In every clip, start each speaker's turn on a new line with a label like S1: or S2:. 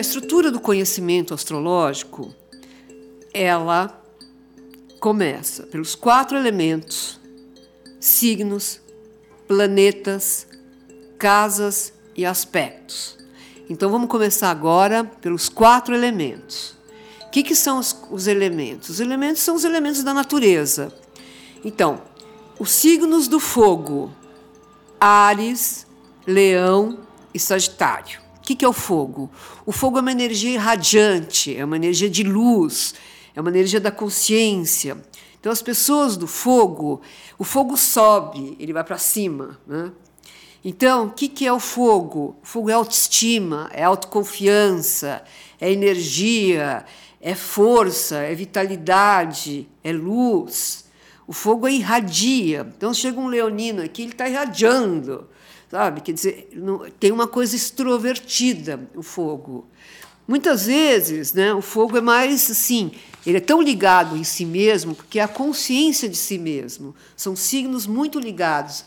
S1: A estrutura do conhecimento astrológico, ela começa pelos quatro elementos, signos, planetas, casas e aspectos. Então vamos começar agora pelos quatro elementos. O que, que são os, os elementos? Os elementos são os elementos da natureza. Então, os signos do fogo: Ares, Leão e Sagitário. Que, que é o fogo? O fogo é uma energia irradiante, é uma energia de luz, é uma energia da consciência. Então, as pessoas do fogo, o fogo sobe, ele vai para cima. Né? Então, o que, que é o fogo? O fogo é autoestima, é autoconfiança, é energia, é força, é vitalidade, é luz. O fogo irradia. Então, chega um leonino aqui, ele está irradiando, sabe? Quer dizer, tem uma coisa extrovertida, o fogo. Muitas vezes, né, o fogo é mais assim, ele é tão ligado em si mesmo, porque é a consciência de si mesmo. São signos muito ligados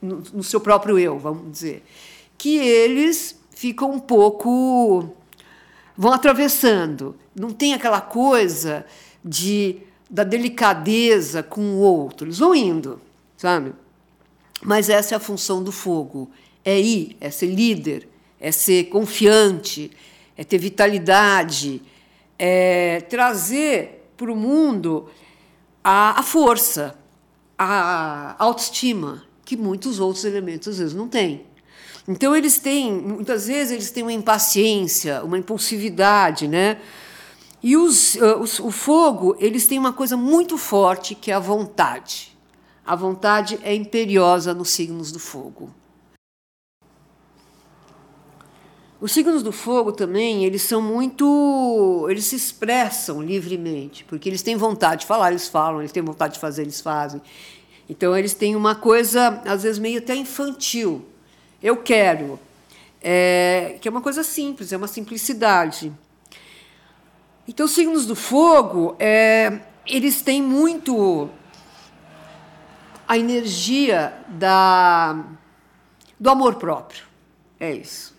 S1: no, no seu próprio eu, vamos dizer, que eles ficam um pouco. vão atravessando. Não tem aquela coisa de da delicadeza com o outro. Eles vão indo, sabe? Mas essa é a função do fogo: é ir, é ser líder, é ser confiante, é ter vitalidade, é trazer para o mundo a, a força, a autoestima, que muitos outros elementos às vezes não têm. Então eles têm, muitas vezes eles têm uma impaciência, uma impulsividade, né? E os, uh, os, o fogo, eles têm uma coisa muito forte que é a vontade. A vontade é imperiosa nos signos do fogo. Os signos do fogo também, eles são muito, eles se expressam livremente, porque eles têm vontade de falar, eles falam, eles têm vontade de fazer, eles fazem. Então, eles têm uma coisa, às vezes, meio até infantil. Eu quero. É, que é uma coisa simples, é uma simplicidade. Então, os signos do fogo, é, eles têm muito a energia da, do amor próprio. É isso.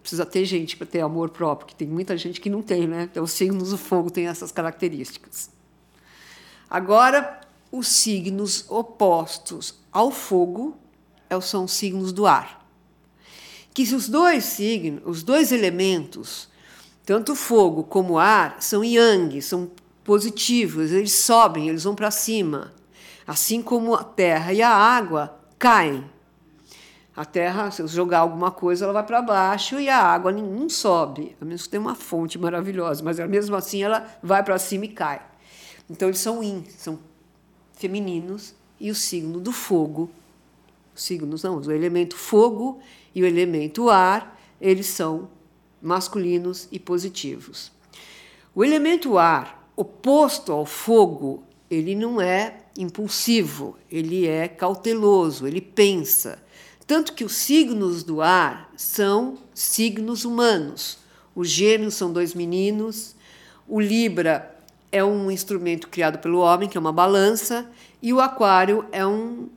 S1: Precisa ter gente para ter amor próprio, que tem muita gente que não tem, né? Então, os signos do fogo têm essas características. Agora, os signos opostos ao fogo é são os signos do ar. Que os dois signos, os dois elementos, tanto fogo como ar, são yang, são positivos, eles sobem, eles vão para cima. Assim como a terra e a água caem. A terra, se eu jogar alguma coisa, ela vai para baixo e a água não sobe, a menos que tenha uma fonte maravilhosa, mas mesmo assim ela vai para cima e cai. Então eles são yin, são femininos e o signo do fogo, signos não, o elemento fogo e o elemento ar, eles são masculinos e positivos. O elemento ar, oposto ao fogo, ele não é impulsivo, ele é cauteloso, ele pensa. Tanto que os signos do ar são signos humanos. Os gêmeos são dois meninos, o Libra é um instrumento criado pelo homem, que é uma balança, e o aquário é um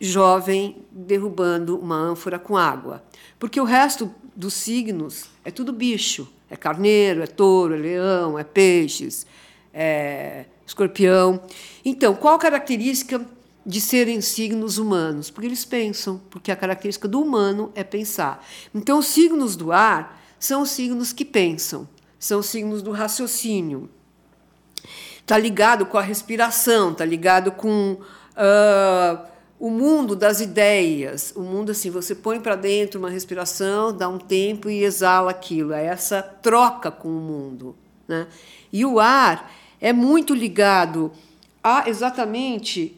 S1: jovem derrubando uma ânfora com água. Porque o resto dos signos é tudo bicho. É carneiro, é touro, é leão, é peixes, é escorpião. Então, qual a característica de serem signos humanos? Porque eles pensam, porque a característica do humano é pensar. Então, os signos do ar são os signos que pensam, são os signos do raciocínio está ligado com a respiração, está ligado com uh, o mundo das ideias. O mundo, assim, você põe para dentro uma respiração, dá um tempo e exala aquilo. É essa troca com o mundo. Né? E o ar é muito ligado a exatamente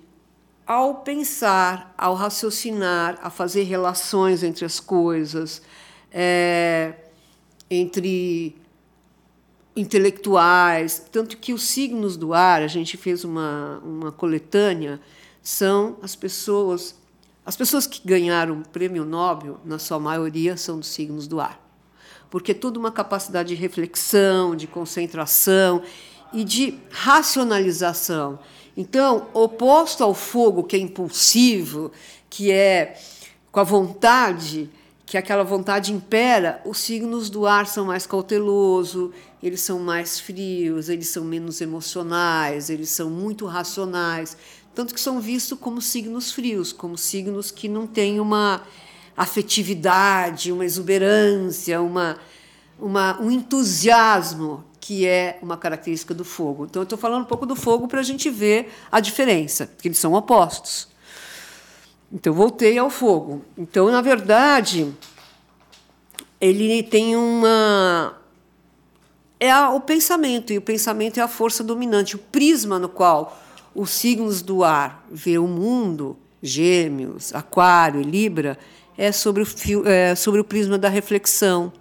S1: ao pensar, ao raciocinar, a fazer relações entre as coisas, é, entre intelectuais, tanto que os signos do ar, a gente fez uma, uma coletânea, são as pessoas, as pessoas que ganharam o prêmio Nobel, na sua maioria, são dos signos do ar. Porque é toda uma capacidade de reflexão, de concentração e de racionalização. Então, oposto ao fogo, que é impulsivo, que é com a vontade, que aquela vontade impera, os signos do ar são mais cautelosos, eles são mais frios, eles são menos emocionais, eles são muito racionais, tanto que são vistos como signos frios, como signos que não têm uma afetividade, uma exuberância, uma, uma, um entusiasmo que é uma característica do fogo. Então, eu estou falando um pouco do fogo para a gente ver a diferença, porque eles são opostos. Então, voltei ao fogo. Então, na verdade, ele tem uma. É o pensamento, e o pensamento é a força dominante, o prisma no qual os signos do ar vê o mundo, Gêmeos, Aquário e Libra, é sobre o, fio, é sobre o prisma da reflexão,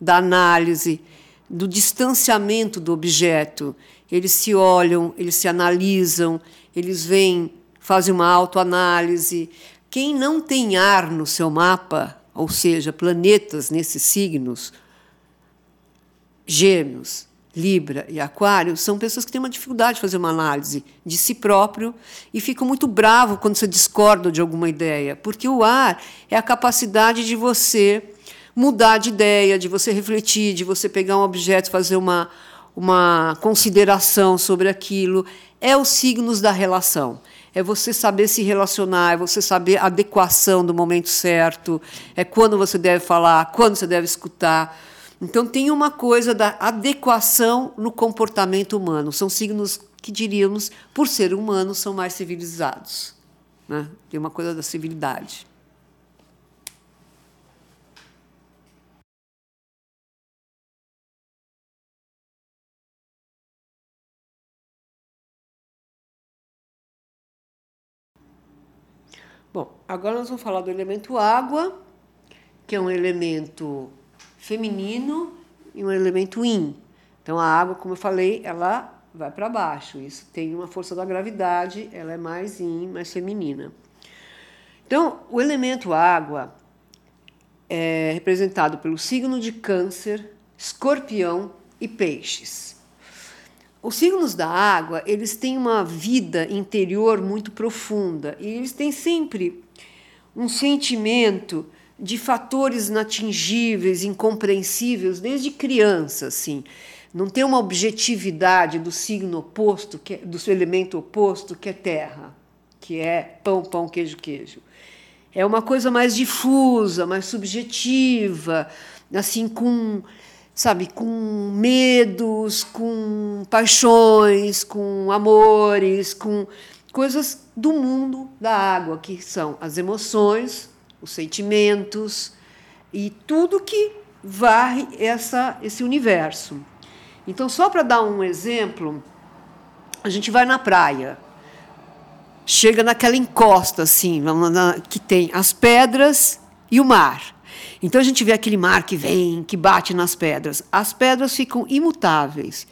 S1: da análise do distanciamento do objeto. Eles se olham, eles se analisam, eles vêm, fazem uma autoanálise. Quem não tem ar no seu mapa, ou seja, planetas nesses signos, Gêmeos, Libra e Aquário, são pessoas que têm uma dificuldade de fazer uma análise de si próprio e ficam muito bravos quando você discorda de alguma ideia, porque o ar é a capacidade de você mudar de ideia, de você refletir, de você pegar um objeto, fazer uma, uma consideração sobre aquilo. É os signos da relação. É você saber se relacionar, é você saber a adequação do momento certo, é quando você deve falar, quando você deve escutar. Então, tem uma coisa da adequação no comportamento humano. São signos que diríamos, por ser humanos, são mais civilizados. Né? Tem uma coisa da civilidade. Bom, agora nós vamos falar do elemento água, que é um elemento feminino e um elemento yin. Então a água, como eu falei, ela vai para baixo. Isso tem uma força da gravidade, ela é mais yin, mais feminina. Então, o elemento água é representado pelo signo de Câncer, Escorpião e Peixes. Os signos da água, eles têm uma vida interior muito profunda e eles têm sempre um sentimento de fatores inatingíveis, incompreensíveis desde criança, assim. Não tem uma objetividade do signo oposto, que é, do seu elemento oposto, que é terra, que é pão, pão, queijo, queijo. É uma coisa mais difusa, mais subjetiva, assim com sabe, com medos, com paixões, com amores, com coisas do mundo da água, que são as emoções, os sentimentos e tudo que varre essa, esse universo. Então, só para dar um exemplo, a gente vai na praia, chega naquela encosta assim, que tem as pedras e o mar. Então a gente vê aquele mar que vem, que bate nas pedras. As pedras ficam imutáveis.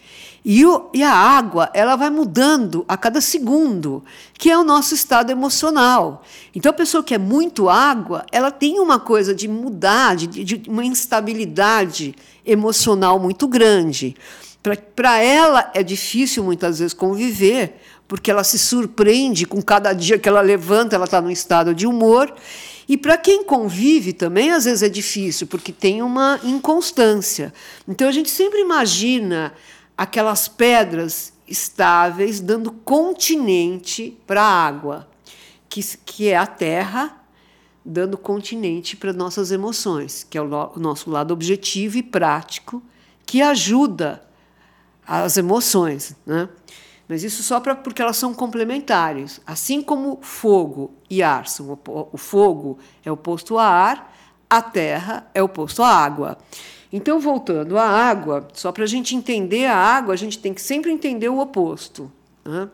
S1: E, o, e, a água ela vai mudando a cada segundo, que é o nosso estado emocional. Então a pessoa que é muito água, ela tem uma coisa de mudar, de, de uma instabilidade emocional muito grande. Para ela é difícil muitas vezes conviver, porque ela se surpreende com cada dia que ela levanta, ela está num estado de humor. E para quem convive também, às vezes é difícil, porque tem uma inconstância. Então a gente sempre imagina aquelas pedras estáveis dando continente para a água, que, que é a terra dando continente para nossas emoções, que é o, o nosso lado objetivo e prático, que ajuda as emoções. Né? Mas isso só pra, porque elas são complementares. Assim como fogo e ar são o fogo é oposto a ar, a terra é oposto à água. Então, voltando à água, só para a gente entender a água, a gente tem que sempre entender o oposto, né?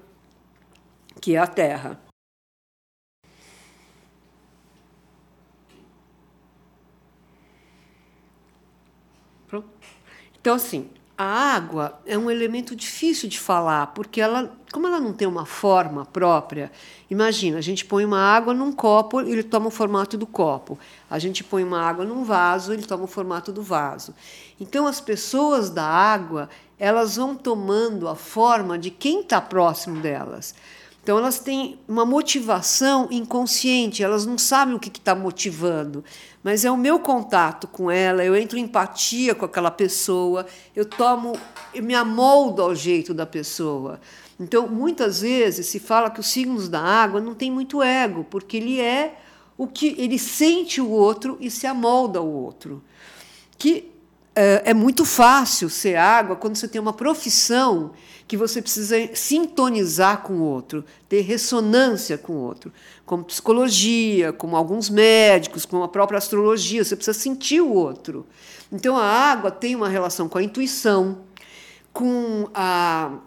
S1: que é a terra. Pronto. Então, assim, a água é um elemento difícil de falar, porque ela, como ela não tem uma forma própria, imagina, a gente põe uma água num copo, ele toma o formato do copo. A gente põe uma água num vaso, ele toma o formato do vaso. Então as pessoas da água, elas vão tomando a forma de quem está próximo delas. Então, elas têm uma motivação inconsciente, elas não sabem o que está motivando, mas é o meu contato com ela, eu entro em empatia com aquela pessoa, eu tomo, eu me amoldo ao jeito da pessoa. Então, muitas vezes se fala que os signos da água não tem muito ego, porque ele é o que ele sente o outro e se amolda ao outro. Que é, é muito fácil ser água quando você tem uma profissão que você precisa sintonizar com o outro, ter ressonância com o outro, como psicologia, como alguns médicos, como a própria astrologia, você precisa sentir o outro. Então a água tem uma relação com a intuição, com a,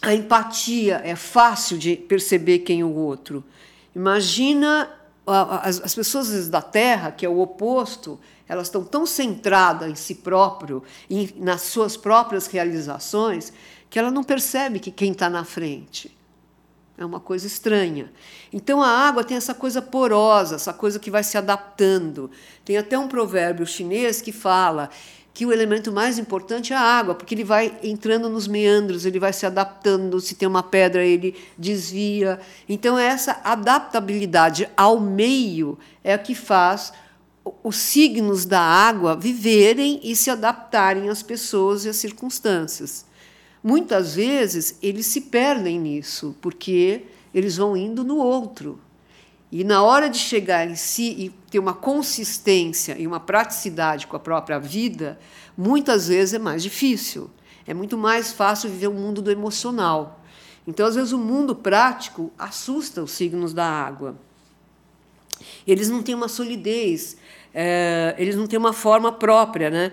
S1: a empatia, é fácil de perceber quem é o outro. Imagina as, as pessoas da Terra, que é o oposto, elas estão tão centradas em si próprio, e nas suas próprias realizações, que ela não percebe que quem está na frente. É uma coisa estranha. Então a água tem essa coisa porosa, essa coisa que vai se adaptando. Tem até um provérbio chinês que fala que o elemento mais importante é a água, porque ele vai entrando nos meandros, ele vai se adaptando, se tem uma pedra, ele desvia. Então, essa adaptabilidade ao meio é a que faz os signos da água viverem e se adaptarem às pessoas e às circunstâncias. Muitas vezes eles se perdem nisso, porque eles vão indo no outro. E na hora de chegar em si e ter uma consistência e uma praticidade com a própria vida, muitas vezes é mais difícil. É muito mais fácil viver o um mundo do emocional. Então, às vezes, o mundo prático assusta os signos da água. Eles não têm uma solidez, é, eles não têm uma forma própria, né?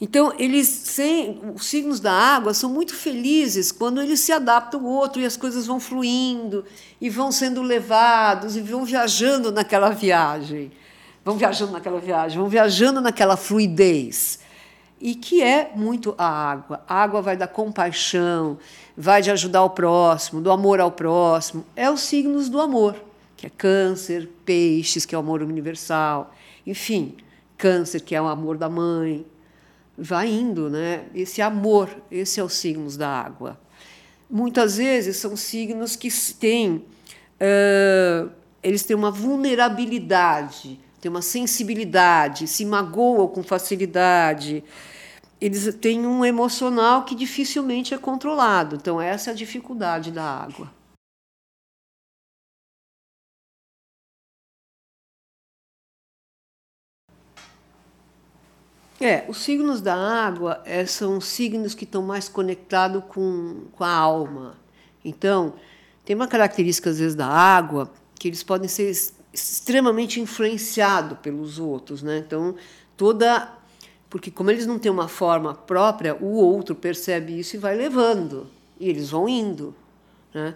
S1: Então, eles sem, os signos da água são muito felizes quando eles se adaptam ao outro e as coisas vão fluindo e vão sendo levados e vão viajando naquela viagem. Vão viajando naquela viagem, vão viajando naquela fluidez. E que é muito a água. A água vai da compaixão, vai de ajudar o próximo, do amor ao próximo. É os signos do amor, que é câncer, peixes, que é o amor universal. Enfim, câncer, que é o amor da mãe, vai indo, né? Esse amor, esse é os signos da água. Muitas vezes são signos que têm, uh, eles têm uma vulnerabilidade, têm uma sensibilidade, se magoam com facilidade. Eles têm um emocional que dificilmente é controlado. Então essa é a dificuldade da água. É, os signos da água é, são signos que estão mais conectados com, com a alma. Então, tem uma característica, às vezes, da água, que eles podem ser extremamente influenciados pelos outros. Né? Então, toda. Porque, como eles não têm uma forma própria, o outro percebe isso e vai levando. E eles vão indo. Né?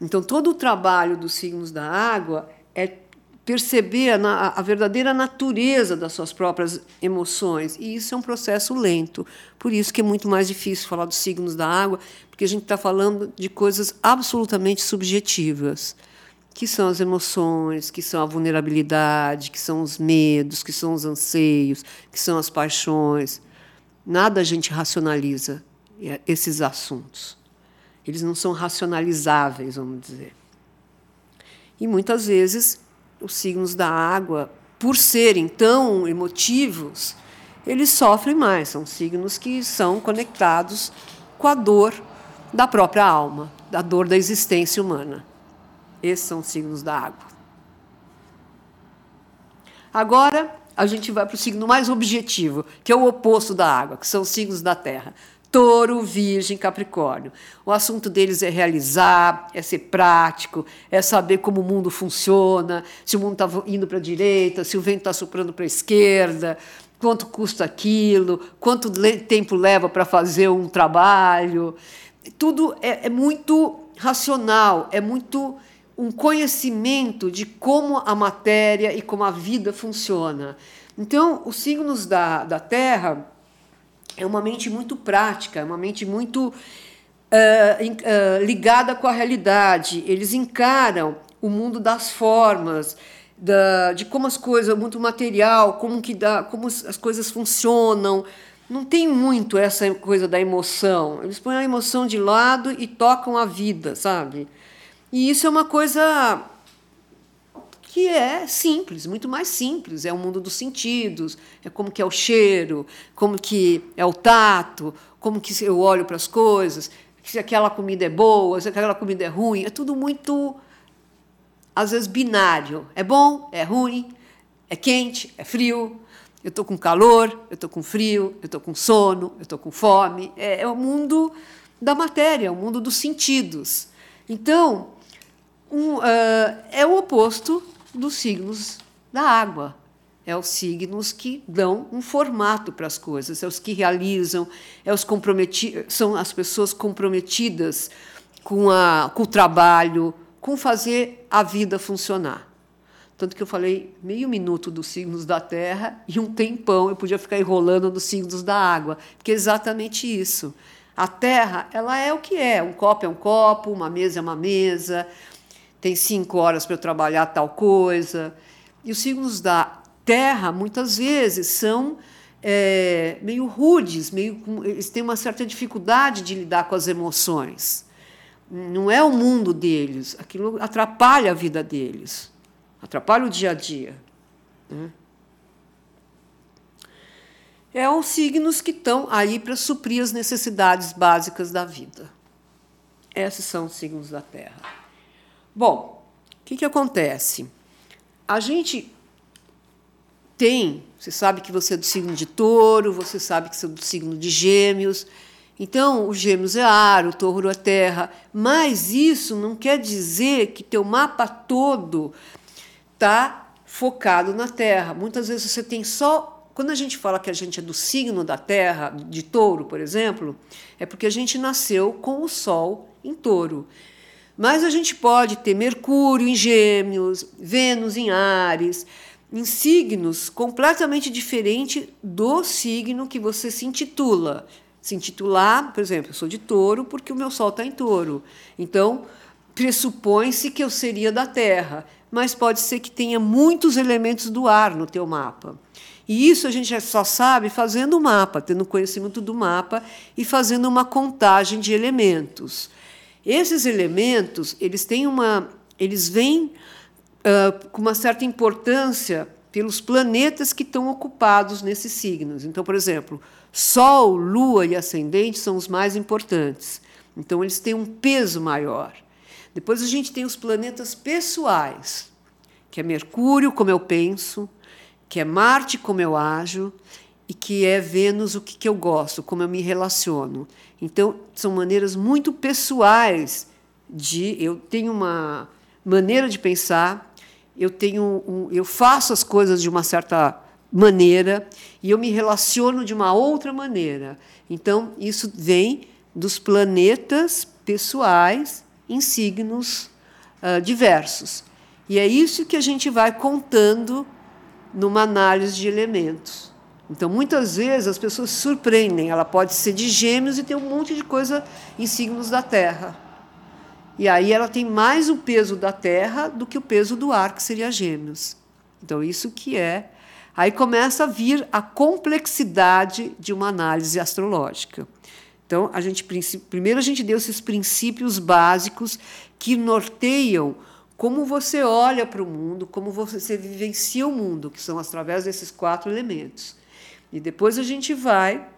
S1: Então, todo o trabalho dos signos da água é perceber a, a, verdadeira natureza das suas próprias emoções. E isso é um processo lento. Por isso que é muito mais difícil falar dos signos da água, porque a gente está falando de coisas absolutamente subjetivas, que são as emoções, que são a vulnerabilidade, que são os medos, que são os anseios, que são as paixões. Nada a gente racionaliza esses assuntos. Eles não são racionalizáveis, vamos dizer. E muitas vezes os signos da água, por serem tão emotivos, eles sofrem mais. São signos que são conectados com a dor da própria alma, da dor da existência humana. Esses são os signos da água. Agora, a gente vai para o signo mais objetivo, que é o oposto da água, que são os signos da terra. Touro, Virgem, Capricórnio. O assunto deles é realizar, é ser prático, é saber como o mundo funciona, se o mundo está indo para a direita, se o vento está soprando para a esquerda, quanto custa aquilo, quanto tempo leva para fazer um trabalho. Tudo é, é muito racional, é muito um conhecimento de como a matéria e como a vida funciona. Então, os signos da, da Terra é uma mente muito prática, é uma mente muito uh, uh, ligada com a realidade. Eles encaram o mundo das formas, da, de como as coisas, o mundo material, como que dá, como as coisas funcionam. Não tem muito essa coisa da emoção. Eles põem a emoção de lado e tocam a vida, sabe? E isso é uma coisa que é simples, muito mais simples. É o mundo dos sentidos, é como que é o cheiro, como que é o tato, como que eu olho para as coisas, se aquela comida é boa, se aquela comida é ruim. É tudo muito, às vezes, binário. É bom, é ruim, é quente, é frio. Eu estou com calor, eu estou com frio, eu estou com sono, eu estou com fome. É, é o mundo da matéria, é o mundo dos sentidos. Então, um, uh, é o oposto dos signos da água. É os signos que dão um formato para as coisas, é os que realizam, é os comprometidos, são as pessoas comprometidas com, a, com o trabalho, com fazer a vida funcionar. Tanto que eu falei meio minuto dos signos da terra e um tempão eu podia ficar enrolando nos signos da água, porque é exatamente isso. A terra, ela é o que é. Um copo é um copo, uma mesa é uma mesa, tem cinco horas para eu trabalhar tal coisa. E os signos da terra, muitas vezes, são é, meio rudes, meio, eles têm uma certa dificuldade de lidar com as emoções. Não é o mundo deles, aquilo atrapalha a vida deles, atrapalha o dia a dia. Né? É os signos que estão aí para suprir as necessidades básicas da vida. Esses são os signos da Terra. Bom, o que, que acontece? A gente tem, você sabe que você é do signo de touro, você sabe que você é do signo de gêmeos. Então, o gêmeos é ar, o touro é terra. Mas isso não quer dizer que teu mapa todo está focado na terra. Muitas vezes você tem só. Quando a gente fala que a gente é do signo da terra, de touro, por exemplo, é porque a gente nasceu com o sol em touro. Mas a gente pode ter Mercúrio em Gêmeos, Vênus em Ares, em signos completamente diferentes do signo que você se intitula. Se intitular, por exemplo, eu sou de touro porque o meu sol está em touro. Então, pressupõe-se que eu seria da terra, mas pode ser que tenha muitos elementos do ar no teu mapa. E isso a gente só sabe fazendo o mapa, tendo conhecimento do mapa e fazendo uma contagem de elementos. Esses elementos, eles têm uma, eles vêm uh, com uma certa importância pelos planetas que estão ocupados nesses signos. Então, por exemplo, Sol, Lua e Ascendente são os mais importantes. Então, eles têm um peso maior. Depois a gente tem os planetas pessoais, que é Mercúrio, como eu penso, que é Marte, como eu ajo, e que é Vênus, o que, que eu gosto, como eu me relaciono. Então, são maneiras muito pessoais de. Eu tenho uma maneira de pensar, eu, tenho um, eu faço as coisas de uma certa maneira e eu me relaciono de uma outra maneira. Então, isso vem dos planetas pessoais em signos uh, diversos. E é isso que a gente vai contando numa análise de elementos. Então, muitas vezes as pessoas se surpreendem. Ela pode ser de gêmeos e ter um monte de coisa em signos da Terra. E aí ela tem mais o peso da Terra do que o peso do ar, que seria gêmeos. Então, isso que é. Aí começa a vir a complexidade de uma análise astrológica. Então, a gente, primeiro a gente deu esses princípios básicos que norteiam como você olha para o mundo, como você vivencia o mundo, que são através desses quatro elementos. E depois a gente vai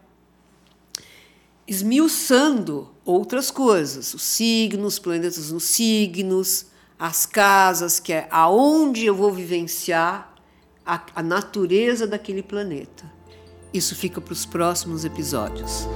S1: esmiuçando outras coisas, os signos, planetas nos signos, as casas, que é aonde eu vou vivenciar a, a natureza daquele planeta. Isso fica para os próximos episódios.